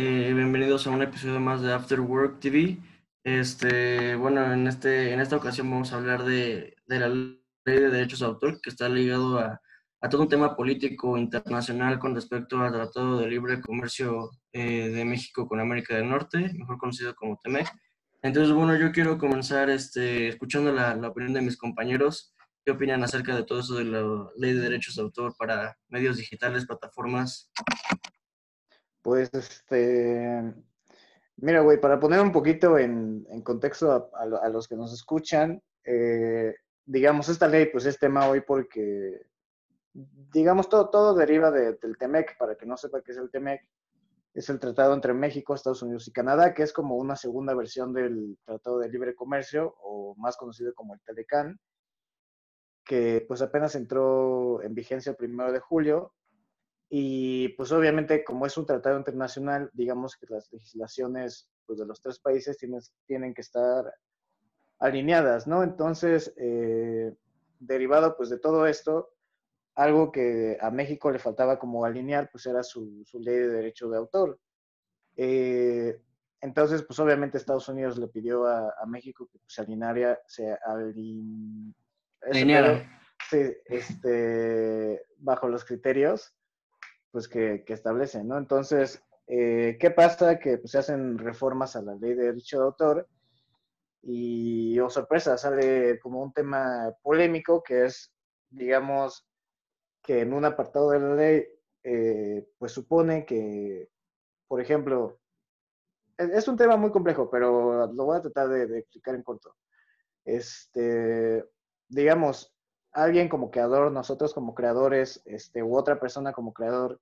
Eh, bienvenidos a un episodio más de After Work TV. Este, bueno, en, este, en esta ocasión vamos a hablar de, de la ley de derechos de autor que está ligado a, a, todo un tema político internacional con respecto al Tratado de Libre Comercio eh, de México con América del Norte, mejor conocido como TEMEC. Entonces, bueno, yo quiero comenzar este, escuchando la, la opinión de mis compañeros. ¿Qué opinan acerca de todo eso de la ley de derechos de autor para medios digitales, plataformas? Pues, este, mira, güey, para poner un poquito en, contexto a, los que nos escuchan, eh, digamos, esta ley, pues es tema hoy porque, digamos, todo, todo deriva de, del TEMEC, para que no sepa qué es el TEMEC, es el tratado entre México, Estados Unidos y Canadá, que es como una segunda versión del Tratado de Libre Comercio, o más conocido como el TELECAN, que pues apenas entró en vigencia el primero de julio y pues obviamente como es un tratado internacional, digamos que las legislaciones pues, de los tres países tienen, tienen que estar alineadas, ¿no? Entonces, eh, derivado pues de todo esto, algo que a México le faltaba como alinear, pues era su, su ley de derecho de autor. Eh, entonces, pues obviamente Estados Unidos le pidió a, a México que pues, se alineara, se alineara. Sí, este, bajo los criterios pues que, que establecen, ¿no? Entonces, eh, ¿qué pasa? Que pues, se hacen reformas a la ley de derecho de autor y, oh sorpresa, sale como un tema polémico que es, digamos, que en un apartado de la ley, eh, pues supone que, por ejemplo, es, es, un tema muy complejo, pero lo voy a tratar de, de explicar en corto. Este, digamos, alguien como creador, nosotros como creadores, este, u otra persona como creador,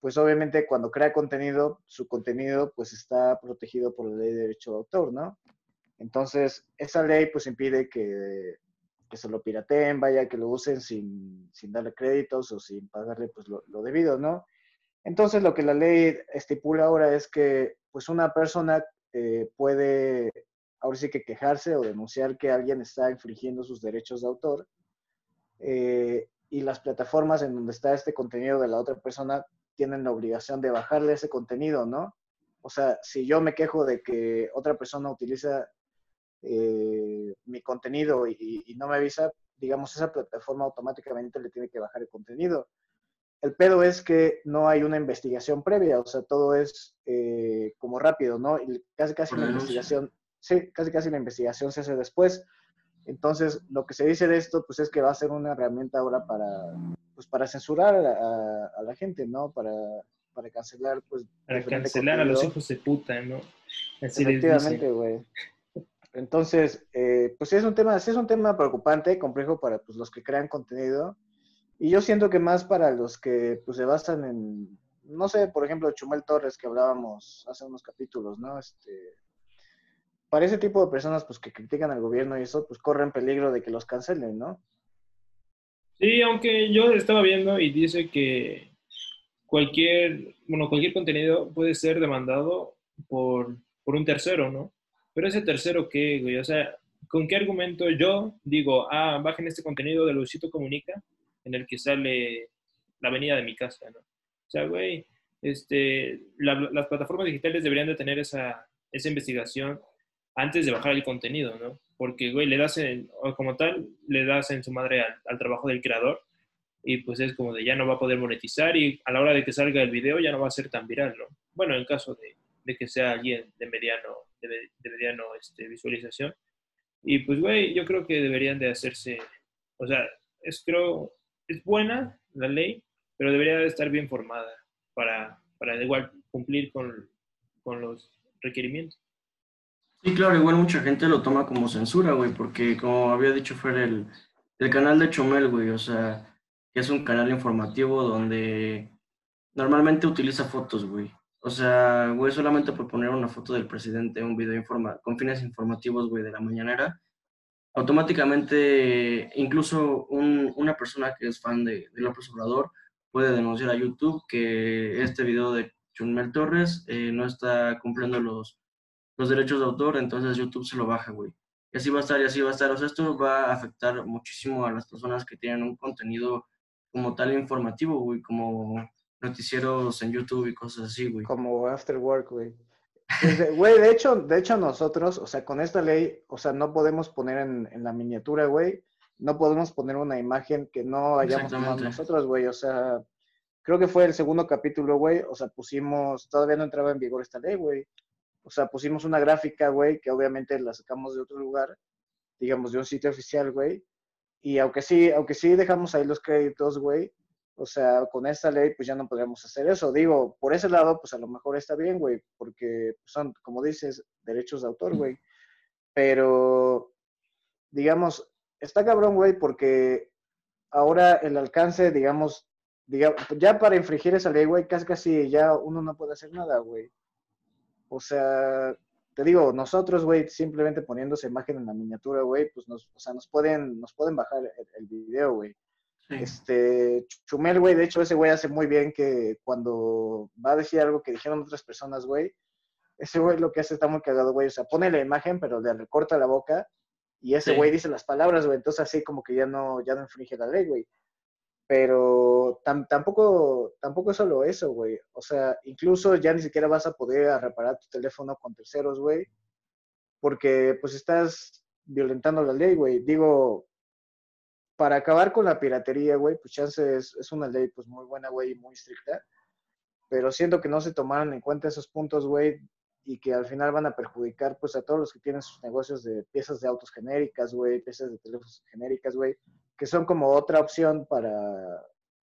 pues obviamente cuando crea contenido, su contenido pues está protegido por la ley de derecho de autor, ¿no? Entonces, esa ley pues impide que, que se lo pirateen, vaya, que lo usen sin, sin darle créditos o sin pagarle pues lo, lo, debido, ¿no? Entonces, lo que la ley estipula ahora es que pues una persona eh, puede ahora sí que quejarse o denunciar que alguien está infringiendo sus derechos de autor eh, y las plataformas en donde está este contenido de la otra persona tienen la obligación de bajarle ese contenido, ¿no? O sea, si yo me quejo de que otra persona utiliza eh, mi contenido y, y, no me avisa, digamos, esa plataforma automáticamente le tiene que bajar el contenido. El pedo es que no hay una investigación previa, o sea, todo es eh, como rápido, ¿no? Y casi casi la investigación, sí, casi casi la investigación se hace después. Entonces, lo que se dice de esto, pues es que va a ser una herramienta ahora para, pues, para censurar a, a la gente, ¿no? Para, para cancelar, pues... Para cancelar contenido. a los hijos de puta, ¿no? Así Efectivamente, güey. Entonces, eh, pues sí es un tema, sí es un tema preocupante, complejo para pues, los que crean contenido. Y yo siento que más para los que pues, se basan en, no sé, por ejemplo, Chumel Torres, que hablábamos hace unos capítulos, ¿no? Este, para ese tipo de personas pues que critican al gobierno y eso, pues corren peligro de que los cancelen, ¿no? Sí, aunque yo estaba viendo y dice que cualquier, bueno, cualquier contenido puede ser demandado por, por un tercero, ¿no? Pero ese tercero, ¿qué, güey? O sea, ¿con qué argumento yo digo, ah, bajen este contenido de Luisito Comunica en el que sale la avenida de mi casa, ¿no? O sea, güey, este, la, las plataformas digitales deberían de tener esa, esa investigación antes de bajar el contenido, ¿no? Porque, güey, le das, en, como tal, le das en su madre al, al, trabajo del creador y pues es como de ya no va a poder monetizar y a la hora de que salga el video ya no va a ser tan viral, ¿no? Bueno, en caso de, de que sea alguien de mediano, de, de mediano este, visualización. Y pues, güey, yo creo que deberían de hacerse, o sea, es, creo, es buena la ley, pero debería de estar bien formada para, para igual cumplir con, con los requerimientos. Sí, claro, igual mucha gente lo toma como censura, güey, porque como había dicho fue el, el canal de Chomel, güey, o sea, que es un canal informativo donde normalmente utiliza fotos, güey. O sea, güey, solamente por poner una foto del presidente, un video informa con fines informativos, güey, de la mañanera, automáticamente incluso un, una persona que es fan de, de López Obrador puede denunciar a YouTube que este video de Chumel Torres eh, no está cumpliendo los los derechos de autor, entonces YouTube se lo baja, güey. Y así va a estar, y así va a estar. O sea, esto va a afectar muchísimo a las personas que tienen un contenido como tal informativo, güey, como noticieros en YouTube y cosas así, güey. Como After Work, güey. Pues, güey, de hecho, de hecho nosotros, o sea, con esta ley, o sea, no podemos poner en, en la miniatura, güey, no podemos poner una imagen que no hayamos tomado nosotros, güey. O sea, creo que fue el segundo capítulo, güey. O sea, pusimos, todavía no entraba en vigor esta ley, güey. O sea, pusimos una gráfica, güey, que obviamente la sacamos de otro lugar, digamos, de un sitio oficial, güey. Y aunque sí, aunque sí dejamos ahí los créditos, güey, o sea, con esta ley, pues ya no podríamos hacer eso. Digo, por ese lado, pues a lo mejor está bien, güey, porque son, como dices, derechos de autor, güey. Pero, digamos, está cabrón, güey, porque ahora el alcance, digamos, digamos, ya para infringir esa ley, güey, casi casi ya uno no puede hacer nada, güey. O sea, te digo, nosotros, güey, simplemente poniendo esa imagen en la miniatura, güey, pues nos, o sea, nos pueden, nos pueden bajar el, video, güey. Este, Chumel, güey, de hecho ese güey hace muy bien que cuando va a decir algo que dijeron otras personas, güey, ese güey lo que hace está muy cagado, güey. O sea, pone la imagen, pero le recorta la boca y ese güey dice las palabras, güey. Entonces así como que ya no, ya no infringe la ley, güey. Pero tampoco, tampoco es solo eso, güey. O sea, incluso ya ni siquiera vas a poder reparar tu teléfono con terceros, güey. Porque pues estás violentando la ley, güey. Digo, para acabar con la piratería, güey, pues chance es, una ley pues muy buena, güey, muy estricta. Pero siento que no se tomaron en cuenta esos puntos, güey, y que al final van a perjudicar pues a todos los que tienen sus negocios de piezas de autos genéricas, güey, piezas de teléfonos genéricas, güey, que son como otra opción para,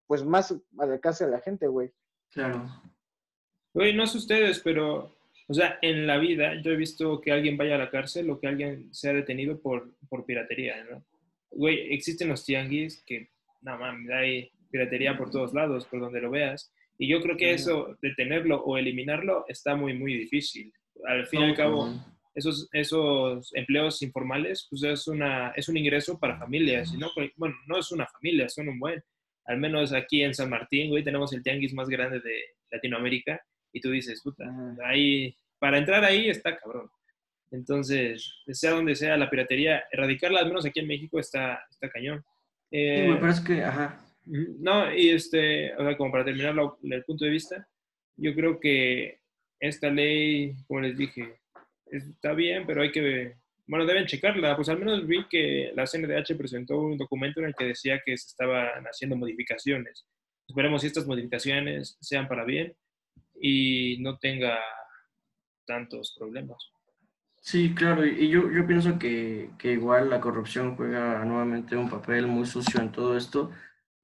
pues más al alcance de la gente, güey. Claro. Güey, no sé ustedes, pero, o sea, en la vida yo he visto que alguien vaya a la cárcel o que alguien sea detenido por, por piratería, ¿no? Güey, existen los tianguis que, no mames, hay piratería por todos lados, por donde lo veas. Y yo creo que eso, detenerlo o eliminarlo, está muy, muy difícil. Al fin y al cabo, esos, esos empleos informales, pues es, una, es un ingreso para familias. No, bueno, no es una familia, son un buen. Al menos aquí en San Martín, güey, tenemos el tianguis más grande de Latinoamérica. Y tú dices, puta, ahí, para entrar ahí está cabrón. Entonces, sea donde sea la piratería, erradicarla, al menos aquí en México, está, está cañón. Eh, sí, me parece que, ajá, no, y este, o sea, como para terminar el punto de vista, yo creo que esta ley, como les dije, está bien, pero hay que, bueno, deben checarla. Pues al menos vi que la CNDH presentó un documento en el que decía que se estaban haciendo modificaciones. Esperemos si estas modificaciones sean para bien y no tenga tantos problemas. Sí, claro, y yo, yo pienso que, que igual la corrupción juega nuevamente un papel muy sucio en todo esto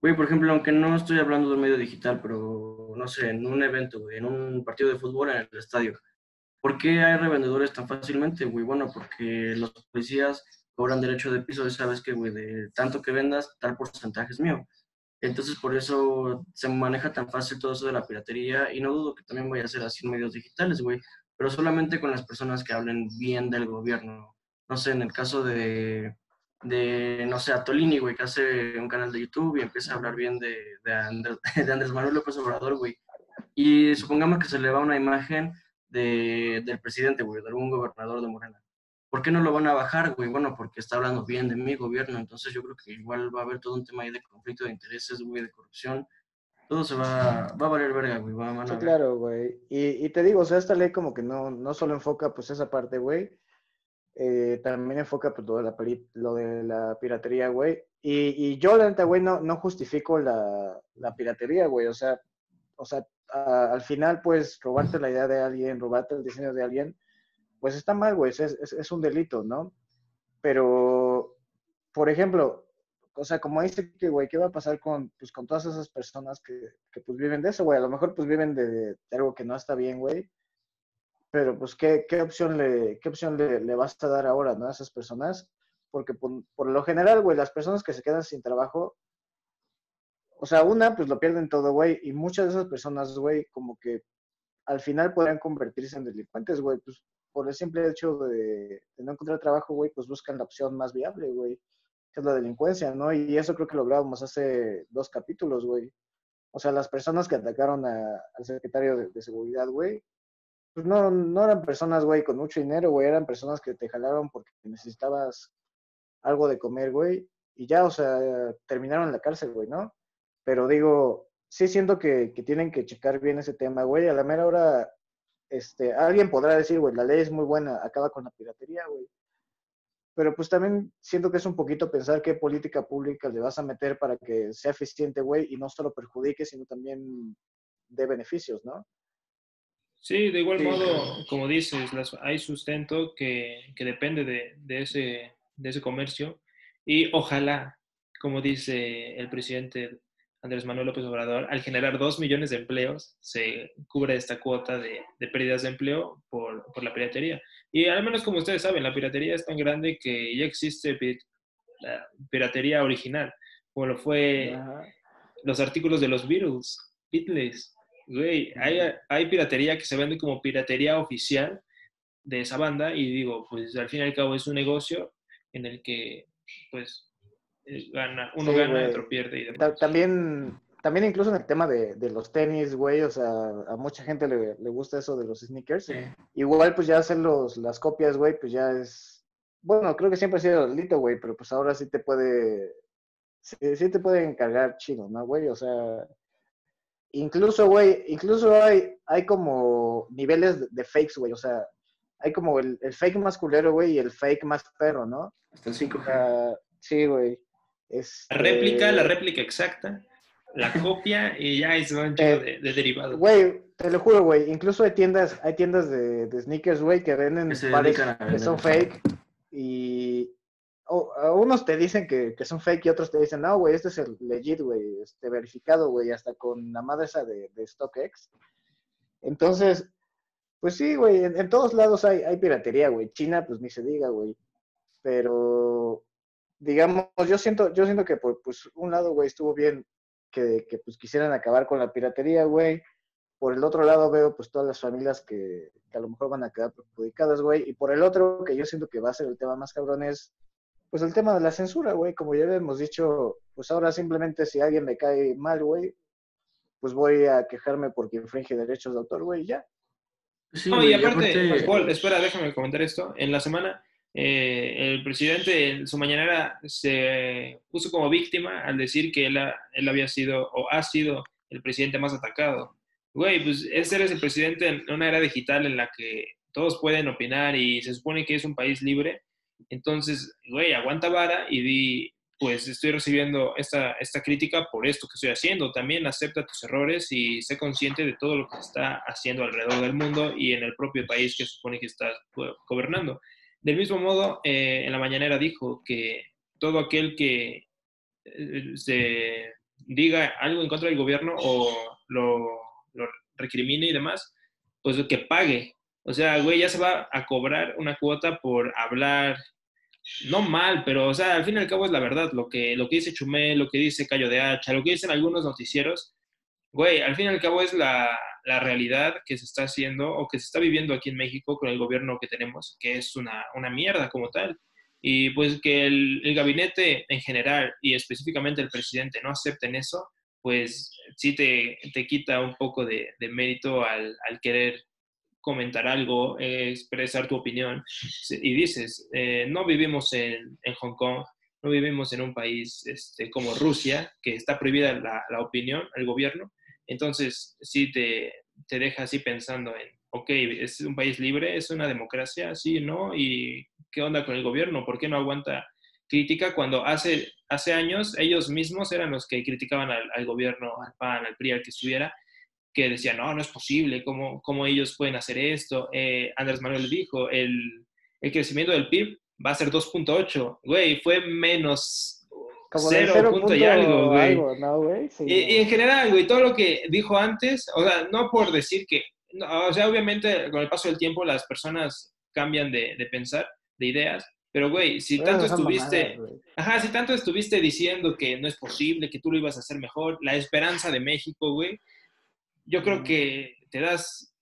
Güey, por ejemplo, aunque no estoy hablando de un medio digital, pero no sé, en un evento, en un partido de fútbol en el estadio, ¿por qué hay revendedores tan fácilmente, güey? Bueno, porque los policías cobran derecho de piso sabes que, güey, de tanto que vendas, tal porcentaje es mío. Entonces, por eso se maneja tan fácil todo eso de la piratería y no dudo que también vaya a ser así en medios digitales, güey, pero solamente con las personas que hablen bien del gobierno. No sé, en el caso de, de, no sé, a Tolini, güey, que hace un canal de YouTube y empieza a hablar bien de, de, Andrés, de Andrés Manuel López Obrador, güey. Y supongamos que se le va una imagen de, del presidente, güey, de algún gobernador de Morena. ¿Por qué no lo van a bajar, güey? Bueno, porque está hablando bien de mi gobierno, entonces yo creo que igual va a haber todo un tema ahí de conflicto de intereses, güey, de corrupción. Todo se va, va a valer verga, güey. Va a sí, claro, güey. Y, y, te digo, o sea, esta ley como que no, no solo enfoca pues esa parte, güey, eh, también enfoca pues, lo, de la, lo de la piratería, güey. Y, y, yo, la neta, güey, no, no justifico la, la piratería, güey. O sea, o sea al final, pues, robarte la idea de alguien, robarte el diseño de alguien, pues está mal, güey. Es, es, un delito, ¿no? Pero, por ejemplo, o sea, como dice que, güey, ¿qué va a pasar con, pues, con todas esas personas que, que pues, viven de eso, güey? A lo mejor, pues, viven de, de algo que no está bien, güey pero pues qué, qué opción, le, qué opción le, le, vas a dar ahora ¿no? a esas personas, porque por, por, lo general, güey, las personas que se quedan sin trabajo, o sea, una, pues lo pierden todo, güey, y muchas de esas personas, güey, como que al final podrían convertirse en delincuentes, güey, pues por el simple hecho de, no encontrar trabajo, güey, pues buscan la opción más viable, güey, que es la delincuencia, ¿no? Y eso creo que lo hablábamos hace dos capítulos, güey. O sea, las personas que atacaron al secretario de, de seguridad, güey, pues no, no eran personas, güey, con mucho dinero, güey, eran personas que te jalaron porque necesitabas algo de comer, güey, y ya, o sea, terminaron en la cárcel, güey, ¿no? Pero digo, sí siento que, que tienen que checar bien ese tema, güey. A la mera hora, este, alguien podrá decir, güey, la ley es muy buena, acaba con la piratería, güey. Pero pues también siento que es un poquito pensar qué política pública le vas a meter para que sea eficiente, güey, y no solo perjudique, sino también dé beneficios, ¿no? Sí, de igual Sí. modo, como dices, las- hay sustento que, que depende de, de ese, de ese comercio y ojalá, como dice el presidente Andrés Manuel López Obrador, al generar dos millones de empleos, se cubre esta cuota de, de pérdidas de empleo por, por la piratería. Y al menos como ustedes saben, la piratería es tan grande que ya existe la piratería original, como lo fue Ajá. los artículos de los Beatles, Beatles. Güey, hay, hay piratería que se vende como piratería oficial de esa banda y digo, pues al fin y al cabo es un negocio en el que, pues, gana, uno Sí, gana, otro pierde y demás. Ta- También, también incluso en el tema de, de los tenis, güey, o sea, a mucha gente le, le gusta eso de los sneakers. Sí. Igual, pues ya hacer los, las copias, güey, pues ya es, bueno, creo que siempre ha sido delito, güey, pero pues ahora sí te puede, sí, sí te puede encargar chido, ¿no, güey? O sea, incluso, güey, incluso hay, hay como niveles de, de fakes, güey, o sea, hay como el, el fake más culero, güey, y el fake más perro, ¿no? Hasta el 5G. O sea, sí, güey. Este, La réplica, la réplica exacta, la copia y ya es un chico Eh, de, de derivados. Güey, te lo juro, güey. Incluso hay tiendas, hay tiendas de, de sneakers, güey, que venden Que pares que son fake. Y o- a unos te dicen que, que son fake y otros te dicen, no, güey, este es el legit, güey, este verificado, güey, hasta con la madre esa de, de StockX. Entonces, pues sí, güey, en, en todos lados hay, hay piratería, güey. China, pues ni se diga, güey. Pero, digamos, yo siento, yo siento que por pues, un lado, güey, estuvo bien que, que pues quisieran acabar con la piratería, güey. Por el otro lado veo pues todas las familias que, que a lo mejor van a quedar perjudicadas, güey. Y por el otro, que yo siento que va a ser el tema más cabrón, es pues el tema de la censura, güey. Como ya hemos dicho, pues ahora simplemente si alguien me cae mal, güey, pues voy a quejarme porque infringe derechos de autor, güey, ya. Sí, No, y aparte, aparte- Paul, espera, déjame comentar esto. En la semana, eh, el presidente en su mañanera se puso como víctima al decir que él, él había sido o ha sido el presidente más atacado. Güey, pues ese eres el presidente en una era digital en la que todos pueden opinar y se supone que es un país libre. Entonces, güey, aguanta vara y di, pues estoy recibiendo esta, esta crítica por esto que estoy haciendo. También acepta tus errores y sé consciente de todo lo que está haciendo alrededor del mundo y en el propio país que supone que estás go- gobernando. Del mismo modo, eh, en la mañanera dijo que todo aquel que eh, se diga algo en contra del gobierno o lo, recrimine y demás, pues que pague. O sea, güey, ya se va a cobrar una cuota por hablar, no mal, pero, o sea, al fin y al cabo es la verdad. Lo que, lo que dice Chumé, lo que dice Cayo de Hacha, lo que dicen algunos noticieros, güey, al fin y al cabo es la, la realidad que se está haciendo o que se está viviendo aquí en México con el gobierno que tenemos, que es una, una mierda como tal. Y pues que el, el gabinete en general y específicamente el presidente no acepten eso, pues sí te, te quita un poco de, de mérito al, al querer comentar algo, eh, expresar tu opinión. Y dices, eh, no vivimos en, en Hong Kong, no vivimos en un país este, como Rusia, que está prohibida la, la opinión, el gobierno. Entonces, sí te, te deja así pensando en, ok, es un país libre, es una democracia, sí, ¿no? ¿Y qué onda con el gobierno? ¿Por qué no aguanta crítica cuando hace, hace años ellos mismos eran los que criticaban al, gobierno, al PAN, al PRI, al que estuviera, que decían, no, no es posible, ¿cómo, cómo ellos pueden hacer esto? Eh, Andrés Manuel dijo, el, el crecimiento del PIB va a ser 2.8, güey, fue menos Como del 0 cero punto y algo, güey. algo, ¿no, güey? Sí, Y, y en general, güey, todo lo que dijo antes, o sea, no por decir que, no, o sea, obviamente con el paso del tiempo las personas cambian de, de pensar, de ideas, pero güey, si tanto estuviste, mamadas, ajá, si tanto estuviste diciendo que no es posible, que tú lo ibas a hacer mejor, la esperanza de México, güey, yo creo que te das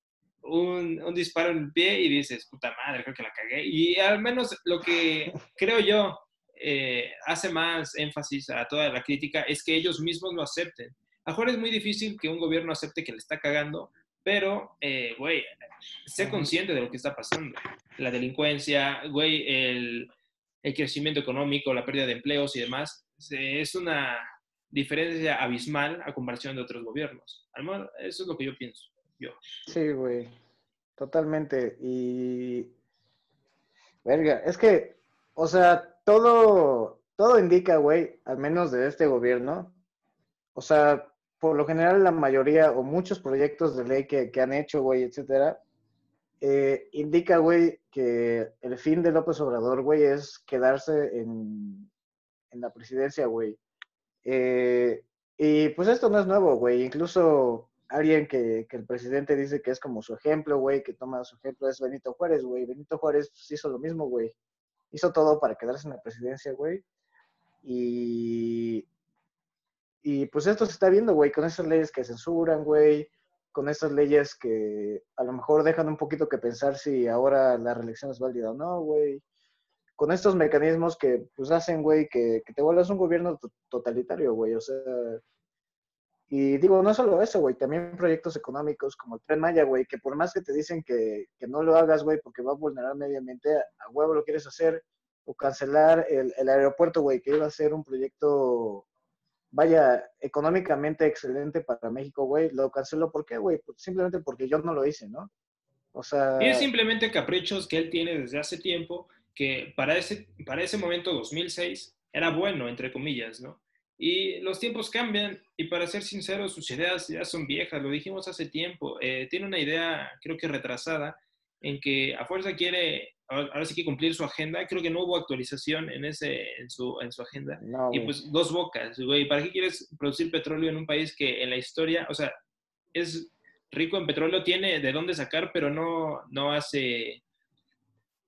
un, un disparo en el pie y dices, puta madre, creo que la cagué. Y al menos lo que creo yo eh, hace más énfasis a toda la crítica es que ellos mismos lo acepten. A Juárez es muy difícil que un gobierno acepte que le está cagando, pero, eh, güey, sé Ujú. consciente de lo que está pasando. La delincuencia, güey, el, el crecimiento económico, la pérdida de empleos y demás, es una diferencia abismal a comparación de otros gobiernos. Al eso es lo que yo pienso. Yo. Sí, güey. Totalmente. Y. Verga, es que, o sea, todo, todo indica, güey, al menos de este gobierno. O sea, por lo general, la mayoría o muchos proyectos de ley que, han hecho, güey, etcétera, eh, indica, güey, que el fin de López Obrador, güey, es quedarse en, la presidencia, güey. Eh, y pues esto no es nuevo, güey. Incluso alguien que, que, el presidente dice que es como su ejemplo, güey, que toma su ejemplo es Benito Juárez, güey. Benito Juárez pues, hizo lo mismo, güey. Hizo todo para quedarse en la presidencia, güey. Y, y pues esto se está viendo, güey, con esas leyes que censuran, güey, con esas leyes que a lo mejor dejan un poquito que pensar si ahora la reelección es válida o no, güey. Con estos mecanismos que pues hacen, güey, que, que te vuelvas un gobierno totalitario, güey. O sea, y digo, no solo eso, güey, también proyectos económicos como el Tren Maya, güey, que por más que te dicen que, que no lo hagas, güey, porque va a vulnerar medio ambiente, a huevo lo quieres hacer, o cancelar el, el aeropuerto, güey, que iba a ser un proyecto vaya, económicamente excelente para México, güey, lo canceló. ¿Por qué, güey? Pues simplemente porque yo no lo hice, ¿no? O sea... Y es simplemente caprichos que él tiene desde hace tiempo, que para ese, para ese momento, 2006, era bueno, entre comillas, ¿no? Y los tiempos cambian y para ser sincero, sus ideas ya son viejas, lo dijimos hace tiempo. Eh, tiene una idea, creo que retrasada, en que a fuerza quiere ahora sí que cumplir su agenda. Creo que no hubo actualización en, ese, en, su, en su agenda. y pues dos bocas, güey. ¿Para qué quieres producir petróleo en un país que en la historia, o sea, es rico en petróleo, tiene de dónde sacar, pero no, no hace,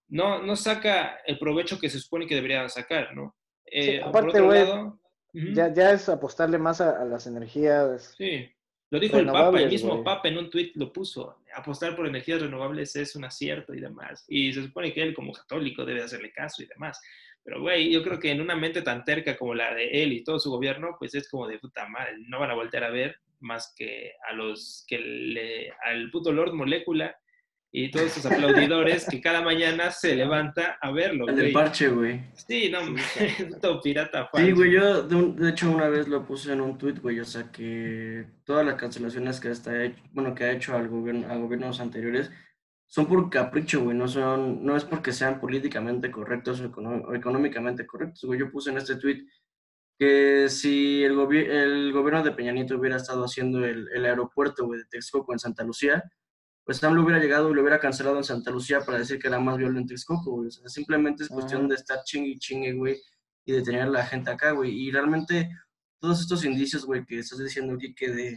no, no saca el provecho que se supone que debería sacar, ¿no? Eh, aparte, güey, ya, ya es apostarle más a, a las energías. Sí. Lo dijo el Papa, el mismo Papa en un tuit lo puso. Apostar por energías renovables es un acierto y demás. Y se supone que él como católico debe hacerle caso y demás. Pero, güey, yo creo que en una mente tan terca como la de él y todo su gobierno, pues es como de puta madre. No van a voltear a ver más que a los que le, al puto Lord Molécula y todos esos aplaudidores que cada mañana se levanta a verlo. El del parche, güey. Sí, no, todo pirata falso. Sí, güey, yo de, hecho una vez lo puse en un tweet, güey, o sea que todas las cancelaciones que bueno, que ha hecho al gobierno, a gobiernos anteriores son por capricho, güey, no son, no es porque sean políticamente correctos o, económicamente correctos, güey. Yo puse en este tweet que si el, el gobierno de Peña Nieto hubiera estado haciendo el, el aeropuerto, güey, de Texcoco en Santa Lucía, pues lo hubiera llegado y lo hubiera cancelado en Santa Lucía para decir que era más violento Texcoco, güey. O sea, simplemente es cuestión de estar chingue y chingue, güey, y de tener a la gente acá, güey. Y realmente todos estos indicios, güey, que estás diciendo aquí, que de,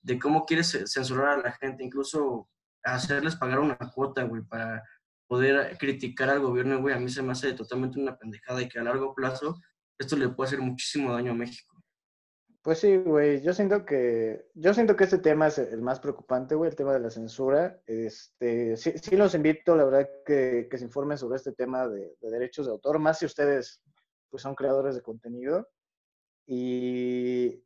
de cómo quieres censurar a la gente, incluso hacerles pagar una cuota, güey, para poder criticar al gobierno, güey, a mí se me hace totalmente una pendejada y que a largo plazo esto le puede hacer muchísimo daño a México. Pues sí, güey, yo siento que, yo siento que este tema es el más preocupante, güey, el tema de la censura. Este, sí, sí los invito, la verdad, que, que se informen sobre este tema de, derechos de autor, más si ustedes pues son creadores de contenido. Y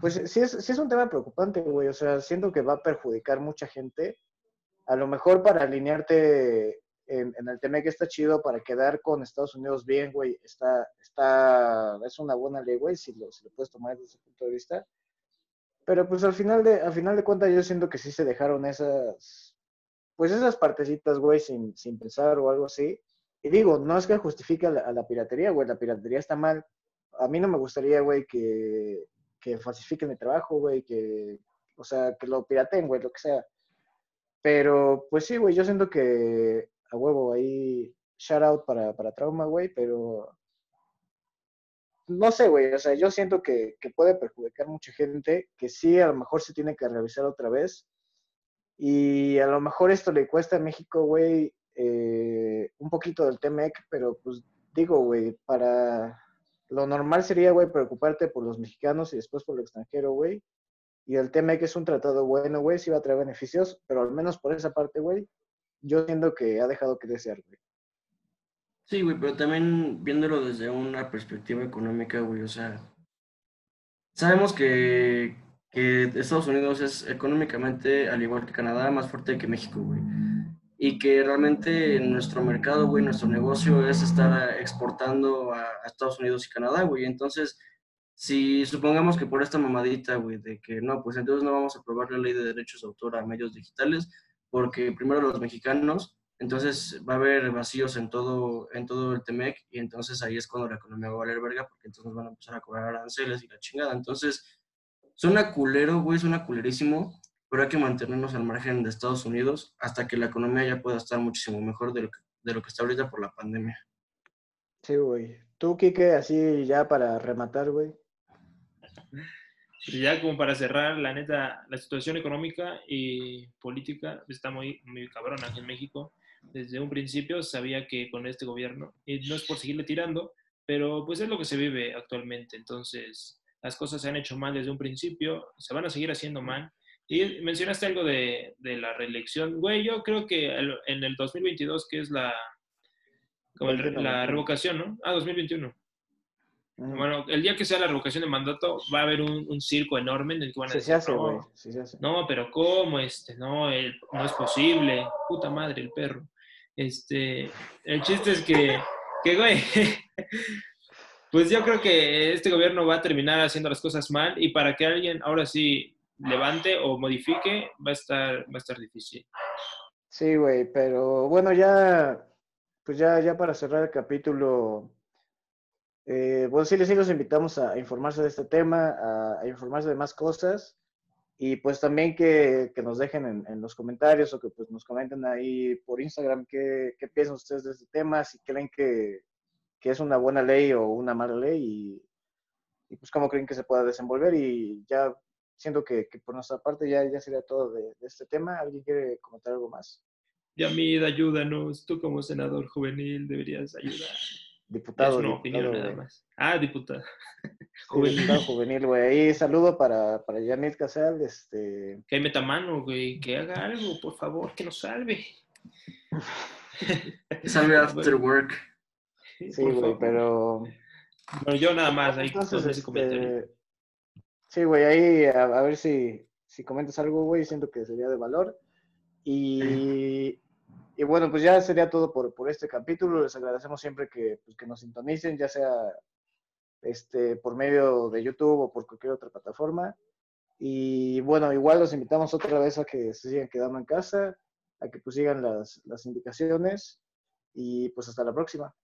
pues sí es, sí es un tema preocupante, güey, o sea, siento que va a perjudicar mucha gente. A lo mejor para alinearte en, el tema que está chido para quedar con Estados Unidos bien, güey, está, está, es una buena ley, güey, si lo, si lo puedes tomar desde ese punto de vista. Pero pues al final de, al final de cuentas yo siento que sí se dejaron esas, pues esas partecitas, güey, sin, sin pensar o algo así. Y digo, no es que justifique a la, piratería, güey, la piratería está mal. A mí no me gustaría, güey, que, que falsifiquen mi trabajo, güey, que, o sea, que lo pirateen, güey, lo que sea. Pero, pues sí, güey, yo siento que a huevo ahí, shout out para, para Trauma, güey, pero no sé, güey, o sea, yo siento que, que, puede perjudicar mucha gente, que sí, a lo mejor se tiene que revisar otra vez. Y a lo mejor esto le cuesta a México, güey, eh, un poquito del TEMEC, pero pues digo, güey, para lo normal sería, güey, preocuparte por los mexicanos y después por el extranjero, güey. Y el TEMEC es un tratado bueno, güey, sí va a traer beneficios, pero al menos por esa parte, güey, yo siento que ha dejado que desear, güey. Sí, güey, pero también viéndolo desde una perspectiva económica, güey, o sea, sabemos que, que Estados Unidos es económicamente, al igual que Canadá, más fuerte que México, güey. Y que realmente nuestro mercado, güey, nuestro negocio es estar exportando a, a Estados Unidos y Canadá, güey. Entonces, si supongamos que por esta mamadita, güey, de que no, pues entonces no vamos a aprobar la ley de derechos de autor a medios digitales, porque primero los mexicanos, entonces va a haber vacíos en todo, en todo el TEMEC, y entonces ahí es cuando la economía va a valer verga, porque entonces nos van a empezar a cobrar aranceles y la chingada. Entonces, suena culero, güey, suena culerísimo, pero hay que mantenernos al margen de Estados Unidos hasta que la economía ya pueda estar muchísimo mejor de lo que, de lo que está ahorita por la pandemia. Sí, güey. Tú, Kike, así ya para rematar, güey. Ya como para cerrar, la neta, la situación económica y política está muy, muy cabrona aquí en México. Desde un principio sabía que con este gobierno, y no es por seguirle tirando, pero pues es lo que se vive actualmente. Entonces, las cosas se han hecho mal desde un principio, se van a seguir haciendo mal. Y mencionaste algo de, de la reelección. Güey, yo creo que en el 2022, que es la, como la revocación, ¿no? Ah, 2021. Bueno, el día que sea la revocación de mandato va a haber un, circo enorme en el que van a decir, se hace, no, sí se hace. no, pero ¿cómo? Este, no, no es posible. Puta madre, el perro. Este, el chiste es que, que, güey, pues yo creo que este gobierno va a terminar haciendo las cosas mal y para que alguien ahora sí levante o modifique va a estar, va a estar difícil. Sí, güey, pero bueno, ya, pues ya, ya para cerrar el capítulo, eh, bueno, sí, les, los invitamos a informarse de este tema, a, informarse de más cosas y pues también que, que nos dejen en, los comentarios o que pues nos comenten ahí por Instagram qué, qué piensan ustedes de este tema, si creen que, que, es una buena ley o una mala ley y, y, pues cómo creen que se pueda desenvolver y ya siento que, que por nuestra parte ya, ya sería todo de, de este tema. ¿Alguien quiere comentar algo más? Yamid, ayúdanos. Tú como senador juvenil deberías ayudar. Diputado. Es una opinión nada más. Ah, diputado. juvenil. Diputado juvenil, güey. Ahí saludo para, para Janet Casal. Este... Que meta mano, güey. Que haga algo, por favor, que nos salve. salve after work. Sí, güey, pero. Bueno, yo nada más ahí Entonces, este... Sí, güey, ahí a, a, ver si, si comentas algo, güey. Siento que sería de valor. Y, y bueno, pues ya sería todo por, por este capítulo. Les agradecemos siempre que, pues, que nos sintonicen, ya sea este, por medio de YouTube o por cualquier otra plataforma. Y bueno, igual los invitamos otra vez a que se sigan quedando en casa, a que pues sigan las, las indicaciones y pues hasta la próxima.